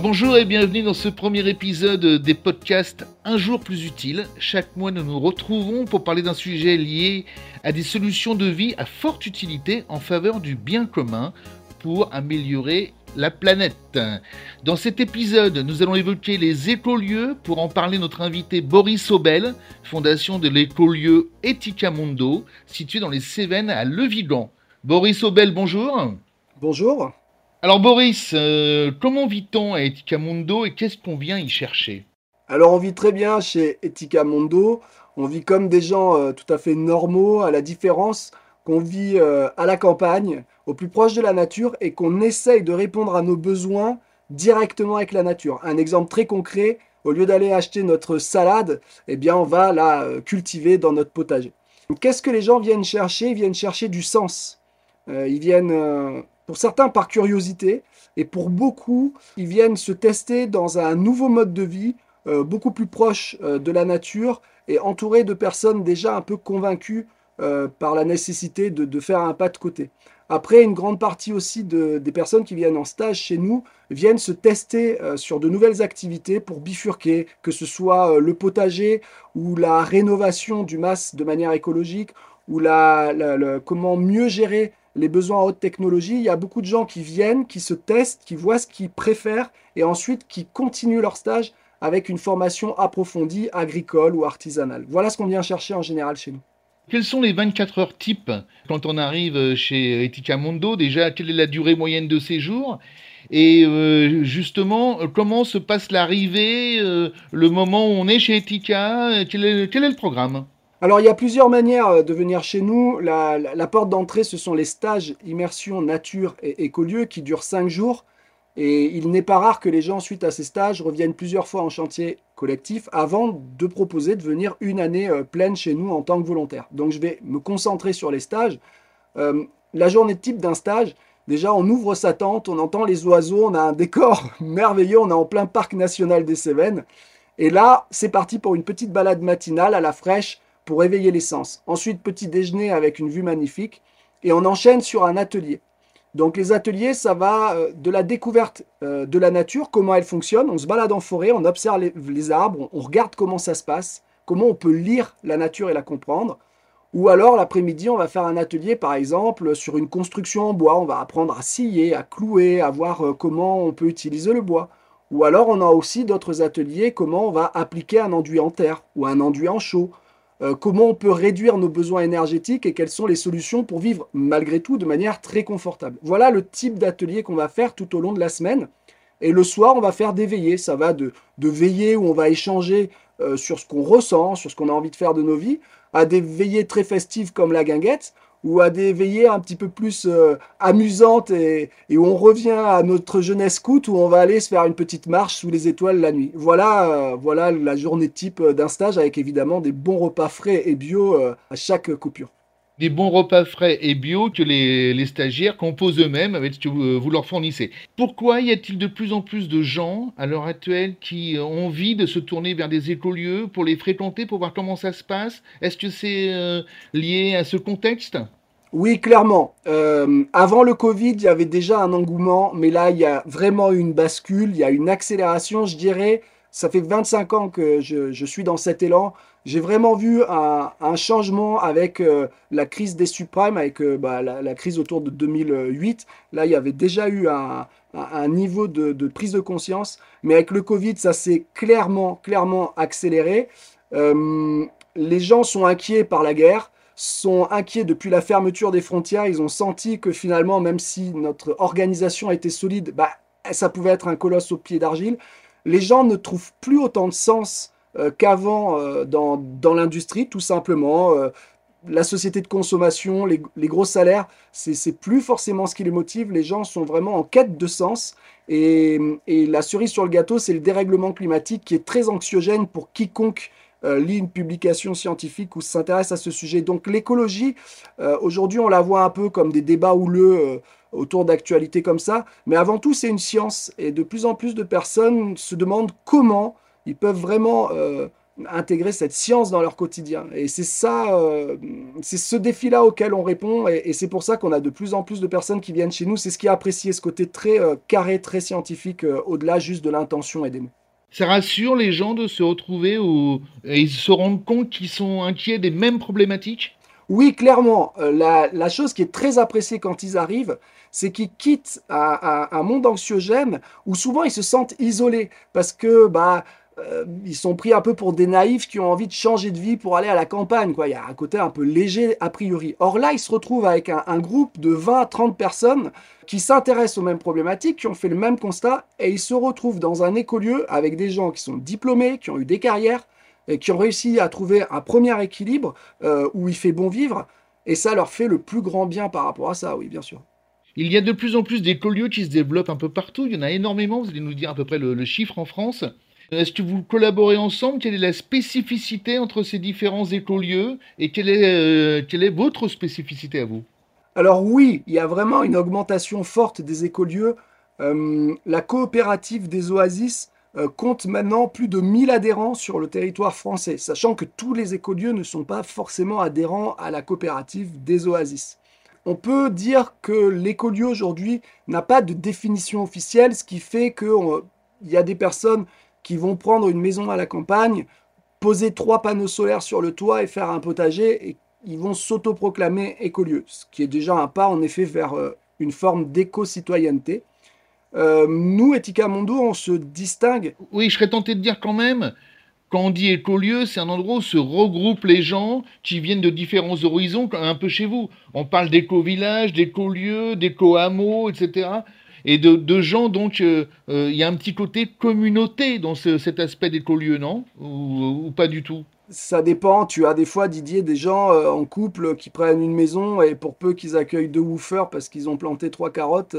Bonjour et bienvenue dans ce premier épisode des podcasts Un jour plus utile. Chaque mois nous nous retrouvons pour parler d'un sujet lié à des solutions de vie à forte utilité en faveur du bien commun pour améliorer la planète. Dans cet épisode, nous allons évoquer les écolieux. Pour en parler, notre invité Boris Obel, fondation de l'écolieu Etica Mundo, situé dans les Cévennes à Levigan. Boris Obel, bonjour. Bonjour. Alors Boris, euh, comment vit-on à Etica Mundo et qu'est-ce qu'on vient y chercher? Alors on vit très bien chez Etica Mundo. On vit comme des gens euh, tout à fait normaux, à la différence qu'on vit euh, à la campagne, au plus proche de la nature et qu'on essaye de répondre à nos besoins directement avec la nature. Un exemple très concret, au lieu d'aller acheter notre salade, eh bien on va la cultiver dans notre potager. Qu'est-ce que les gens viennent chercher? Ils viennent chercher du sens. ils viennent pour certains par curiosité, et pour beaucoup, ils viennent se tester dans un nouveau mode de vie, euh, beaucoup plus proche euh, de la nature, et entouré de personnes déjà un peu convaincues euh, par la nécessité de, faire un pas de côté. Après, une grande partie aussi des personnes qui viennent en stage chez nous viennent se tester sur de nouvelles activités pour bifurquer, que ce soit le potager ou la rénovation du mas de manière écologique, ou la, comment mieux gérer les besoins en haute technologie, il y a beaucoup de gens qui viennent, qui se testent, qui voient ce qu'ils préfèrent et ensuite qui continuent leur stage avec une formation approfondie agricole ou artisanale. Voilà ce qu'on vient chercher en général chez nous. Quelles sont les 24 heures type quand on arrive chez Etika Mondo? Déjà, quelle est la durée moyenne de séjour? Et euh, justement, comment se passe l'arrivée, euh, le moment où on est chez Etika? Quel est le programme? Alors il y a plusieurs manières euh, de venir chez nous. La, porte d'entrée, ce sont les stages immersion nature et écolieu qui durent 5 jours. Et il n'est pas rare que les gens, suite à ces stages, reviennent plusieurs fois en chantier collectif avant de proposer de venir une année euh, pleine chez nous en tant que volontaire. Donc je vais me concentrer sur les stages. Euh, la journée type d'un stage, déjà on ouvre sa tente, on entend les oiseaux, on a un décor merveilleux, on est en plein parc national des Cévennes. Et là, c'est parti pour une petite balade matinale à la fraîche pour éveiller les sens. Ensuite, petit déjeuner avec une vue magnifique. Et on enchaîne sur un atelier. Donc les ateliers, ça va euh, de la découverte euh, de la nature, comment elle fonctionne. On se balade en forêt, on observe les, arbres, on regarde comment ça se passe, comment on peut lire la nature et la comprendre. Ou alors l'après-midi, on va faire un atelier, par exemple, sur une construction en bois. On va apprendre à scier, à clouer, à voir euh, comment on peut utiliser le bois. Ou alors on a aussi d'autres ateliers, comment on va appliquer un enduit en terre ou un enduit en chaux euh, comment on peut réduire nos besoins énergétiques et quelles sont les solutions pour vivre malgré tout de manière très confortable. Voilà le type d'atelier qu'on va faire tout au long de la semaine. Et le soir, on va faire des veillées. Ça va de, veillées où on va échanger euh, sur ce qu'on ressent, sur ce qu'on a envie de faire de nos vies, à des veillées très festives comme la guinguette, ou à des veillées un petit peu plus euh, amusantes et, où on revient à notre jeunesse scout où on va aller se faire une petite marche sous les étoiles la nuit. Voilà, euh, voilà la journée type d'un stage avec évidemment des bons repas frais et bio euh, à chaque coupure. Des bons repas frais et bio que les, stagiaires composent eux-mêmes avec ce que vous, leur fournissez. Pourquoi y a-t-il de plus en plus de gens à l'heure actuelle qui ont envie de se tourner vers des écolieux pour les fréquenter, pour voir comment ça se passe? Est-ce que c'est lié à ce contexte? Oui, clairement. Euh, avant le Covid, il y avait déjà un engouement, mais là, il y a vraiment une bascule, il y a une accélération, je dirais. Ça fait 25 ans que je, suis dans cet élan. J'ai vraiment vu un, changement avec euh, la crise des subprimes, avec euh, bah, la, crise autour de 2008. Là, il y avait déjà eu un, niveau de, prise de conscience, mais avec le Covid, ça s'est clairement, clairement accéléré. les gens sont inquiets par la guerre sont inquiets depuis la fermeture des frontières. Ils ont senti que finalement, même si notre organisation était solide, bah, ça pouvait être un colosse au pied d'argile. Les gens ne trouvent plus autant de sens euh, qu'avant euh, dans, dans l'industrie, tout simplement. Euh, la société de consommation, les, les gros salaires, c'est plus forcément ce qui les motive. Les gens sont vraiment en quête de sens. Et, et la cerise sur le gâteau, c'est le dérèglement climatique qui est très anxiogène pour quiconque euh, lit une publication scientifique ou s'intéresse à ce sujet. Donc l'écologie, euh, aujourd'hui, on la voit un peu comme des débats houleux euh, autour d'actualités comme ça, mais avant tout, c'est une science. Et de plus en plus de personnes se demandent comment ils peuvent vraiment intégrer cette science dans leur quotidien. Et c'est ça, euh, c'est ce défi-là auquel on répond, et, c'est pour ça qu'on a de plus en plus de personnes qui viennent chez nous. C'est ce qui a apprécié ce côté très euh, carré, très scientifique, euh, au-delà juste de l'intention et des mots. Ça rassure les gens de se retrouver où ils se rendent compte qu'ils sont inquiets des mêmes problématiques? Oui, clairement. La, chose qui est très appréciée quand ils arrivent, c'est qu'ils quittent un, un, monde anxiogène où souvent ils se sentent isolés parce que bah euh, ils sont pris un peu pour des naïfs qui ont envie de changer de vie pour aller à la campagne. Quoi. Il y a un côté un peu léger a priori. Or là, ils se retrouvent avec un, groupe de 20 à 30 personnes qui s'intéressent aux mêmes problématiques, qui ont fait le même constat, et ils se retrouvent dans un écolieu avec des gens qui sont diplômés, qui ont eu des carrières, et qui ont réussi à trouver un premier équilibre euh, où il fait bon vivre, et ça leur fait le plus grand bien par rapport à ça, oui, bien sûr. Il y a de plus en plus d'écolieux qui se développent un peu partout, il y en a énormément, vous allez nous dire à peu près le chiffre en France. Est-ce que vous collaborez ensemble? Quelle est la spécificité entre ces différents écolieux et quelle est, euh, quelle est votre spécificité à vous? Alors oui, il y a vraiment une augmentation forte des écolieux. Euh, la coopérative des oasis euh, compte maintenant plus de 1000 adhérents sur le territoire français, sachant que tous les écolieux ne sont pas forcément adhérents à la coopérative des oasis. On peut dire que l'écolieu aujourd'hui n'a pas de définition officielle, ce qui fait qu'il y a des personnes qui vont prendre une maison à la campagne, poser trois panneaux solaires sur le toit et faire un potager, et ils vont s'autoproclamer écolieux, ce qui est déjà un pas en effet vers euh, une forme d'éco-citoyenneté. Euh, nous, Etika Mondo, on se distingue. Oui, je serais tenté de dire quand même, quand on dit écolieu, c'est un endroit où se regroupent les gens qui viennent de différents horizons, un peu chez vous. On parle d'éco-village, d'éco-lieu, d'éco-hameau, etc et de, gens, donc euh, euh, il y a un petit côté communauté dans cet aspect d'écolieu, non? Ou, pas du tout? Ça dépend. Tu as des fois, Didier, des gens euh, en couple qui prennent une maison et pour peu qu'ils accueillent deux woofers parce qu'ils ont planté trois carottes,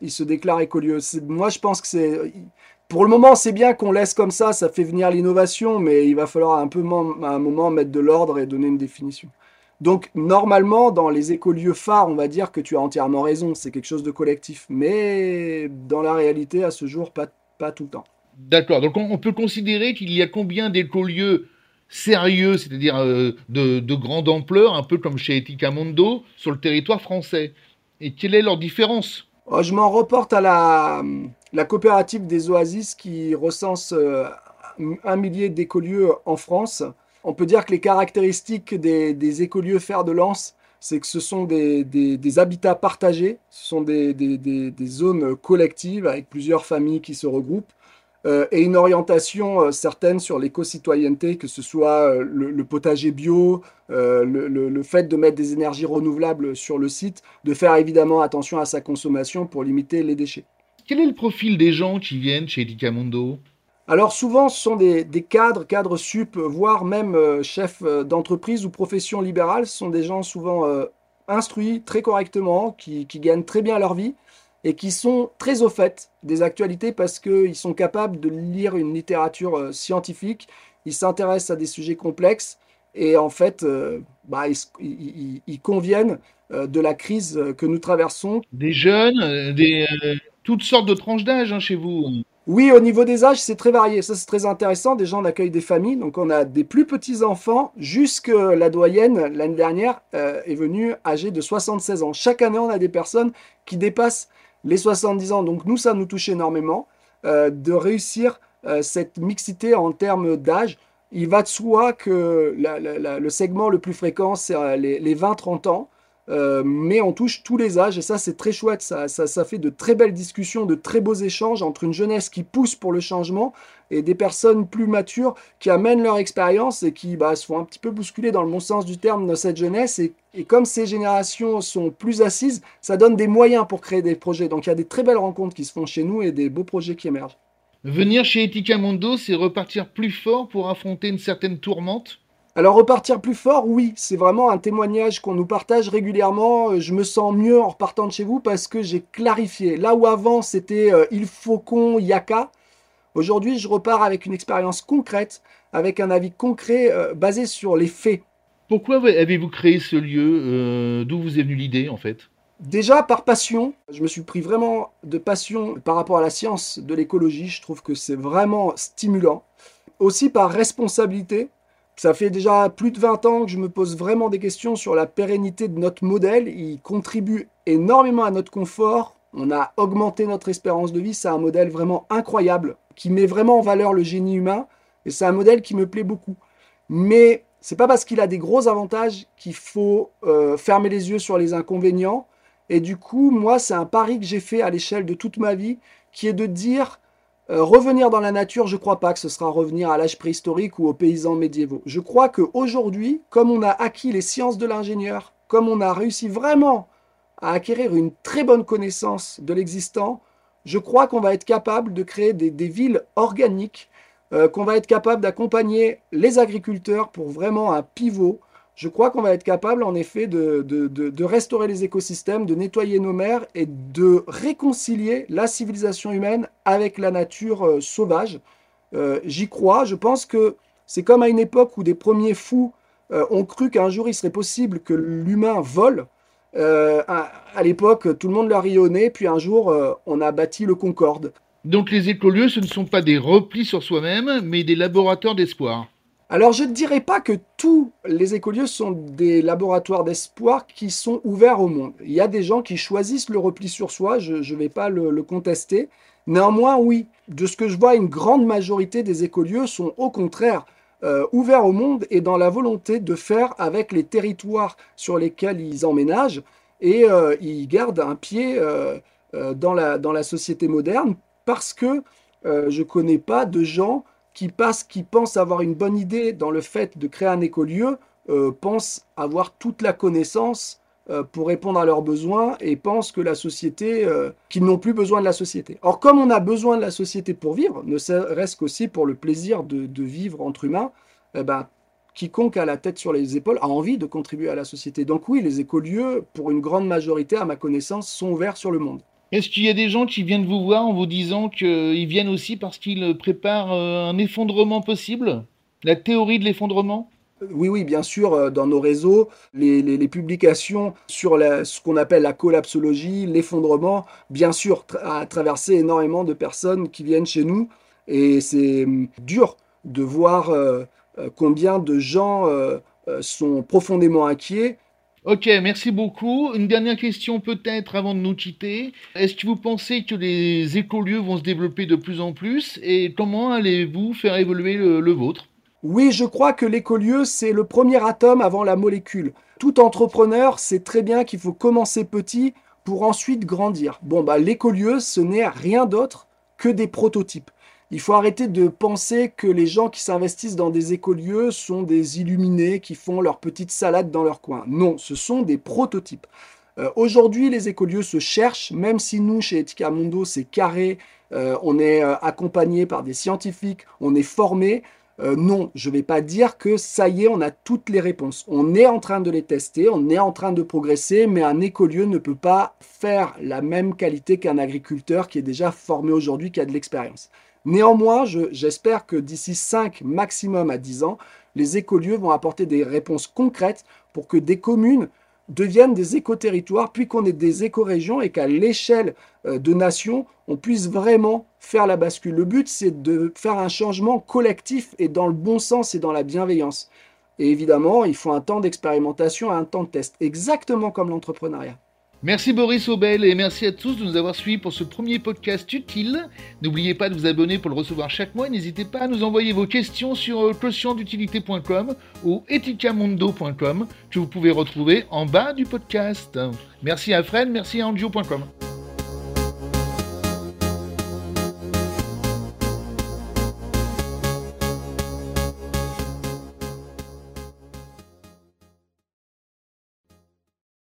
ils se déclarent écolieux. Moi, je pense que c'est. Pour le moment, c'est bien qu'on laisse comme ça, ça fait venir l'innovation, mais il va falloir un peu à un moment mettre de l'ordre et donner une définition. Donc normalement, dans les écolieux phares, on va dire que tu as entièrement raison, c'est quelque chose de collectif. Mais dans la réalité, à ce jour, pas, pas tout le temps. D'accord, donc on, peut considérer qu'il y a combien d'écolieux sérieux, c'est-à-dire euh, de, grande ampleur, un peu comme chez Etika Mondo, sur le territoire français? Et quelle est leur différence? Oh, Je m'en reporte à la, la, coopérative des oasis qui recense euh, un millier d'écolieux en France on peut dire que les caractéristiques des, écolieux fer de lance, c'est que ce sont des, habitats partagés, ce sont des, zones collectives avec plusieurs familles qui se regroupent, euh, et une orientation euh, certaine sur l'éco-citoyenneté, que ce soit euh, le, potager bio, le, fait de mettre des énergies renouvelables sur le site, de faire évidemment attention à sa consommation pour limiter les déchets. Quel est le profil des gens qui viennent chez Edicamondo alors souvent, ce sont des, cadres, cadres sup, voire même euh, chefs euh, d'entreprise ou professions libérales. Ce sont des gens souvent euh, instruits très correctement, qui, gagnent très bien leur vie et qui sont très au fait des actualités parce qu'ils sont capables de lire une littérature scientifique, ils s'intéressent à des sujets complexes et en fait, bah, ils, conviennent de la crise que nous traversons. Des jeunes, des, toutes sortes de tranches d'âge hein, chez vous. Oui, au niveau des âges, c'est très varié. Ça, c'est très intéressant. Déjà, on accueille des familles. Donc, on a des plus petits-enfants jusque la doyenne, l'année dernière, euh, est venue âgée de 76 ans. Chaque année, on a des personnes qui dépassent les 70 ans. Donc, nous, ça nous touche énormément euh, de réussir euh, cette mixité en termes d'âge. Il va de soi que le segment le plus fréquent, c'est les, les 20-30 ans. Euh, mais on touche tous les âges et ça c'est très chouette, ça, ça, fait de très belles discussions, de très beaux échanges entre une jeunesse qui pousse pour le changement et des personnes plus matures qui amènent leur expérience et qui bah, se font un petit peu bousculer dans le bon sens du terme dans cette jeunesse et, comme ces générations sont plus assises, ça donne des moyens pour créer des projets. Donc il y a des très belles rencontres qui se font chez nous et des beaux projets qui émergent. Venir chez Etika Mondo, c'est repartir plus fort pour affronter une certaine tourmente? Alors repartir plus fort, oui, c'est vraiment un témoignage qu'on nous partage régulièrement. Je me sens mieux en repartant de chez vous parce que j'ai clarifié. Là où avant c'était euh, il faut qu'on yaka, aujourd'hui je repars avec une expérience concrète, avec un avis concret euh, basé sur les faits. Pourquoi avez-vous créé ce lieu euh, D'où vous est venue l'idée en fait? Déjà par passion, je me suis pris vraiment de passion par rapport à la science de l'écologie. Je trouve que c'est vraiment stimulant aussi par responsabilité. Ça fait déjà plus de 20 ans que je me pose vraiment des questions sur la pérennité de notre modèle. Il contribue énormément à notre confort. On a augmenté notre espérance de vie. C'est un modèle vraiment incroyable qui met vraiment en valeur le génie humain. Et c'est un modèle qui me plaît beaucoup. Mais c'est pas parce qu'il a des gros avantages qu'il faut euh, fermer les yeux sur les inconvénients. Et du coup, moi, c'est un pari que j'ai fait à l'échelle de toute ma vie, qui est de dire euh, revenir dans la nature, je ne crois pas que ce sera revenir à l'âge préhistorique ou aux paysans médiévaux. Je crois qu'aujourd'hui, comme on a acquis les sciences de l'ingénieur, comme on a réussi vraiment à acquérir une très bonne connaissance de l'existant, je crois qu'on va être capable de créer des, villes organiques, euh, qu'on va être capable d'accompagner les agriculteurs pour vraiment un pivot je crois qu'on va être capable en effet de, restaurer les écosystèmes, de nettoyer nos mers et de réconcilier la civilisation humaine avec la nature euh, sauvage. Euh, j'y crois, je pense que c'est comme à une époque où des premiers fous euh, ont cru qu'un jour il serait possible que l'humain vole. à, l'époque, tout le monde l'a rayonné, puis un jour, on a bâti le Concorde. Donc les écolieux, ce ne sont pas des replis sur soi-même, mais des laboratoires d'espoir. Alors je ne dirais pas que tous les écolieux sont des laboratoires d'espoir qui sont ouverts au monde. Il y a des gens qui choisissent le repli sur soi, je ne vais pas le, contester. Néanmoins, oui, de ce que je vois, une grande majorité des écolieux sont au contraire euh, ouverts au monde et dans la volonté de faire avec les territoires sur lesquels ils emménagent et euh, ils gardent un pied euh, dans, la, dans la société moderne parce que je ne connais pas de gens qui, passent, qui pensent avoir une bonne idée dans le fait de créer un écolieu, euh, pensent avoir toute la connaissance euh, pour répondre à leurs besoins et pensent que la société, euh, qu'ils n'ont plus besoin de la société. Or, comme on a besoin de la société pour vivre, ne serait-ce qu'aussi pour le plaisir de, vivre entre humains, eh ben, quiconque a la tête sur les épaules a envie de contribuer à la société. Donc oui, les écolieux, pour une grande majorité, à ma connaissance, sont ouverts sur le monde. Est-ce qu'il y a des gens qui viennent vous voir en vous disant qu'ils viennent aussi parce qu'ils préparent euh, un effondrement possible? La théorie de l'effondrement? Oui, oui, bien sûr, euh, dans nos réseaux, les, publications sur ce qu'on appelle la collapsologie, l'effondrement, bien sûr, a traversé énormément de personnes qui viennent chez nous. Et c'est hum, dur de voir euh, combien de gens sont profondément inquiets Ok, merci beaucoup. Une dernière question peut-être avant de nous quitter. Est-ce que vous pensez que les écolieux vont se développer de plus en plus? Et comment allez-vous faire évoluer le, vôtre? Oui, je crois que l'écolieu, c'est le premier atome avant la molécule. Tout entrepreneur sait très bien qu'il faut commencer petit pour ensuite grandir. Bon, bah, l'écolieu, ce n'est rien d'autre que des prototypes. Il faut arrêter de penser que les gens qui s'investissent dans des écolieux sont des illuminés qui font leur petite salade dans leur coin. Non, ce sont des prototypes. Euh, aujourd'hui, les écolieux se cherchent, même si nous, chez Etika Mundo, c'est carré, euh, on est euh, accompagné par des scientifiques, on est formé. non, je ne vais pas dire que ça y est, on a toutes les réponses. On est en train de les tester, on est en train de progresser, mais un écolieu ne peut pas faire la même qualité qu'un agriculteur qui est déjà formé aujourd'hui, qui a de l'expérience. Néanmoins, j'espère que d'ici 5, maximum à 10 ans, les écolieux vont apporter des réponses concrètes pour que des communes deviennent des éco-territoires, puis qu'on ait des éco-régions et qu'à l'échelle euh, de nations, on puisse vraiment faire la bascule. Le but, c'est de faire un changement collectif et dans le bon sens et dans la bienveillance. Et évidemment, il faut un temps d'expérimentation et un temps de test, exactement comme l'entrepreneuriat. Merci Boris Aubel et merci à tous de nous avoir suivis pour ce premier podcast utile. N'oubliez pas de vous abonner pour le recevoir chaque mois. N'hésitez pas à nous envoyer vos questions sur quotientutilité.com ou eticamundo.com que vous pouvez retrouver en bas du podcast. Merci à Fred, merci à Angio.com.